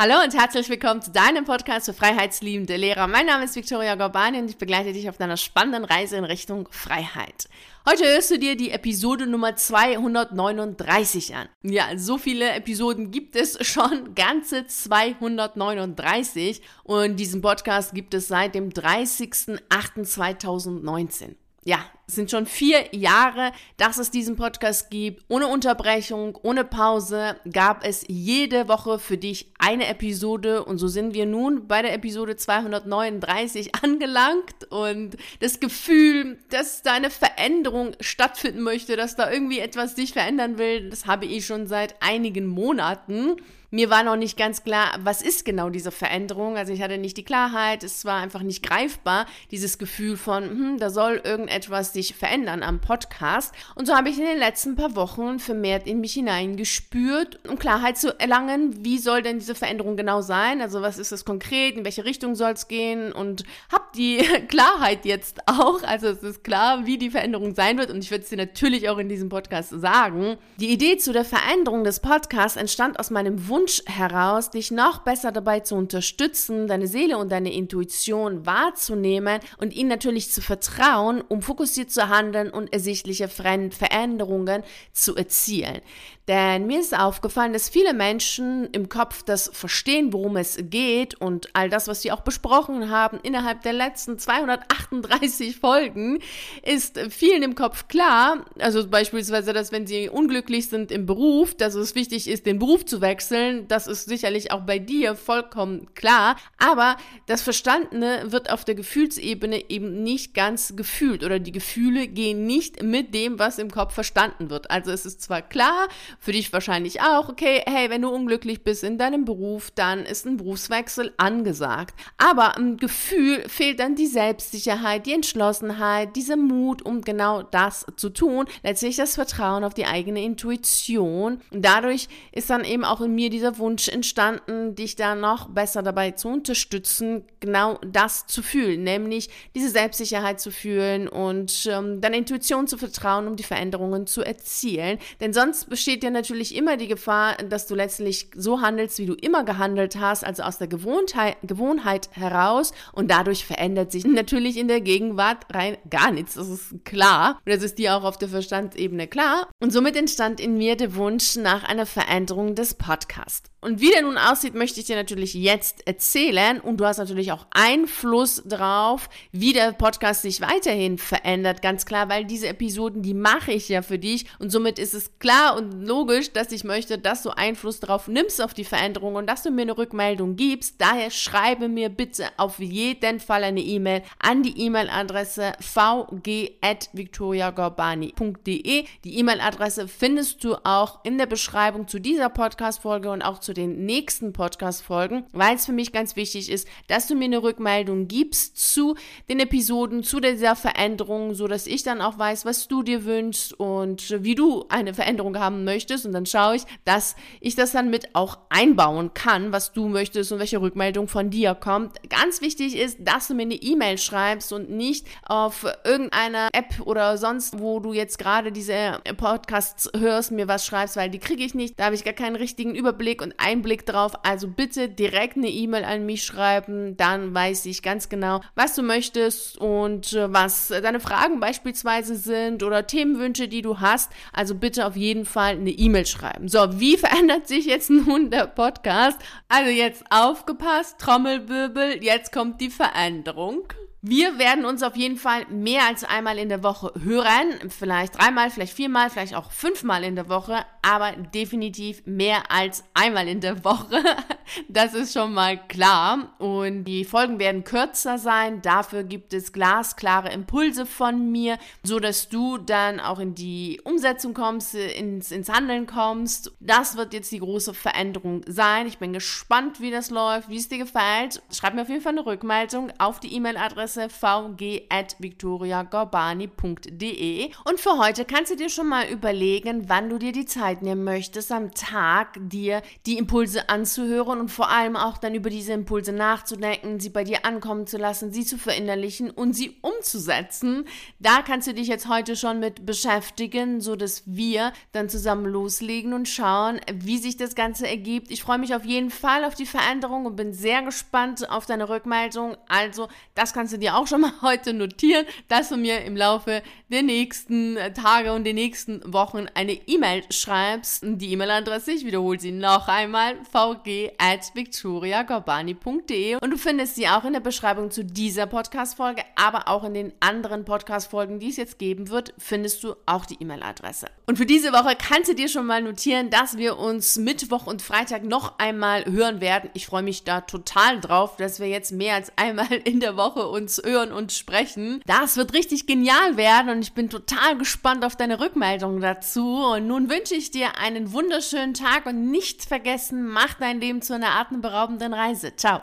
Hallo und herzlich willkommen zu deinem Podcast für freiheitsliebende Lehrer. Mein Name ist Victoria Gorbani und ich begleite dich auf deiner spannenden Reise in Richtung Freiheit. Heute hörst du dir die Episode Nummer 239 an. Ja, so viele Episoden gibt es schon, ganze 239 und diesen Podcast gibt es seit dem 30.08.2019 ja, es sind schon vier Jahre, dass es diesen Podcast gibt. Ohne Unterbrechung, ohne Pause gab es jede Woche für dich eine Episode und so sind wir nun bei der Episode 239 angelangt und das Gefühl, dass da eine Veränderung stattfinden möchte, dass da irgendwie etwas sich verändern will, das habe ich schon seit einigen Monaten. Mir war noch nicht ganz klar, was ist genau diese Veränderung. Also ich hatte nicht die Klarheit, es war einfach nicht greifbar, dieses Gefühl von, hm, da soll irgendetwas sich verändern am Podcast. Und so habe ich in den letzten paar Wochen vermehrt in mich hineingespürt, um Klarheit zu erlangen, wie soll denn diese Veränderung genau sein? Also was ist es konkret, in welche Richtung soll es gehen? Und habe die Klarheit jetzt auch. Also es ist klar, wie die Veränderung sein wird und ich würde es dir natürlich auch in diesem Podcast sagen. Die Idee zu der Veränderung des Podcasts entstand aus meinem Wunsch heraus, dich noch besser dabei zu unterstützen, deine Seele und deine Intuition wahrzunehmen und ihnen natürlich zu vertrauen, um fokussiert zu handeln und ersichtliche Veränderungen zu erzielen. Denn mir ist aufgefallen, dass viele Menschen im Kopf das verstehen, worum es geht und all das, was sie auch besprochen haben innerhalb der letzten 238 Folgen, ist vielen im Kopf klar. Also beispielsweise, dass wenn sie unglücklich sind im Beruf, dass es wichtig ist, den Beruf zu wechseln. Das ist sicherlich auch bei dir vollkommen klar. Aber das Verstandene wird auf der Gefühlsebene eben nicht ganz gefühlt oder die Gefühle gehen nicht mit dem, was im Kopf verstanden wird. Also es ist zwar klar, für dich wahrscheinlich auch, okay, hey, wenn du unglücklich bist in deinem Beruf, dann ist ein Berufswechsel angesagt. Aber im Gefühl fehlt dann die Selbstsicherheit, die Entschlossenheit, dieser Mut, um genau das zu tun. Letztlich das Vertrauen auf die eigene Intuition. Und dadurch ist dann eben auch in mir dieser Wunsch entstanden, dich da noch besser dabei zu unterstützen, genau das zu fühlen, nämlich diese Selbstsicherheit zu fühlen und ähm, deiner Intuition zu vertrauen, um die Veränderungen zu erzielen. Denn sonst besteht ja ja natürlich immer die Gefahr, dass du letztlich so handelst, wie du immer gehandelt hast, also aus der Gewohnheit, Gewohnheit heraus und dadurch verändert sich natürlich in der Gegenwart rein gar nichts. Das ist klar. Und das ist dir auch auf der Verstandsebene klar. Und somit entstand in mir der Wunsch nach einer Veränderung des Podcasts. Und wie der nun aussieht, möchte ich dir natürlich jetzt erzählen. Und du hast natürlich auch Einfluss drauf, wie der Podcast sich weiterhin verändert. Ganz klar, weil diese Episoden, die mache ich ja für dich. Und somit ist es klar und logisch, dass ich möchte, dass du Einfluss drauf nimmst auf die Veränderung und dass du mir eine Rückmeldung gibst. Daher schreibe mir bitte auf jeden Fall eine E-Mail an die E-Mail-Adresse vg.victoriagorbani.de. Die E-Mail-Adresse findest du auch in der Beschreibung zu dieser Podcast-Folge und auch zu den nächsten Podcast-Folgen, weil es für mich ganz wichtig ist, dass du mir eine Rückmeldung gibst zu den Episoden, zu dieser Veränderung, so dass ich dann auch weiß, was du dir wünschst und wie du eine Veränderung haben möchtest. Und dann schaue ich, dass ich das dann mit auch einbauen kann, was du möchtest und welche Rückmeldung von dir kommt. Ganz wichtig ist, dass du mir eine E-Mail schreibst und nicht auf irgendeiner App oder sonst, wo du jetzt gerade diese Podcasts hörst, mir was schreibst, weil die kriege ich nicht. Da habe ich gar keinen richtigen Überblick und Einblick drauf. Also bitte direkt eine E-Mail an mich schreiben, dann weiß ich ganz genau, was du möchtest und äh, was deine Fragen beispielsweise sind oder Themenwünsche, die du hast. Also bitte auf jeden Fall eine E-Mail schreiben. So, wie verändert sich jetzt nun der Podcast? Also jetzt aufgepasst, Trommelwirbel, jetzt kommt die Veränderung. Wir werden uns auf jeden Fall mehr als einmal in der Woche hören. Vielleicht dreimal, vielleicht viermal, vielleicht auch fünfmal in der Woche, aber definitiv mehr als einmal in der Woche. Das ist schon mal klar. Und die Folgen werden kürzer sein. Dafür gibt es glasklare Impulse von mir, so dass du dann auch in die Umsetzung kommst, ins, ins Handeln kommst. Das wird jetzt die große Veränderung sein. Ich bin gespannt, wie das läuft, wie es dir gefällt. Schreib mir auf jeden Fall eine Rückmeldung auf die E-Mail-Adresse Adresse vg.victoriagorbani.de. Und für heute kannst du dir schon mal überlegen, wann du dir die Zeit nehmen möchtest, am Tag dir die Impulse anzuhören hören und vor allem auch dann über diese Impulse nachzudenken, sie bei dir ankommen zu lassen, sie zu verinnerlichen und sie umzusetzen. Da kannst du dich jetzt heute schon mit beschäftigen, so dass wir dann zusammen loslegen und schauen, wie sich das Ganze ergibt. Ich freue mich auf jeden Fall auf die Veränderung und bin sehr gespannt auf deine Rückmeldung. Also, das kannst du dir auch schon mal heute notieren, dass du mir im Laufe der nächsten Tage und der nächsten Wochen eine E-Mail schreibst. Die E-Mail-Adresse, ich wiederhole sie noch einmal, vg at victoriagorbani.de und du findest sie auch in der Beschreibung zu dieser Podcast-Folge, aber auch in den anderen Podcast-Folgen, die es jetzt geben wird, findest du auch die E-Mail-Adresse. Und für diese Woche kannst du dir schon mal notieren, dass wir uns Mittwoch und Freitag noch einmal hören werden. Ich freue mich da total drauf, dass wir jetzt mehr als einmal in der Woche uns hören und sprechen. Das wird richtig genial werden und ich bin total gespannt auf deine Rückmeldung dazu. Und nun wünsche ich dir einen wunderschönen Tag und nicht vergessen, mach dein Leben zu einer atemberaubenden Reise. Ciao.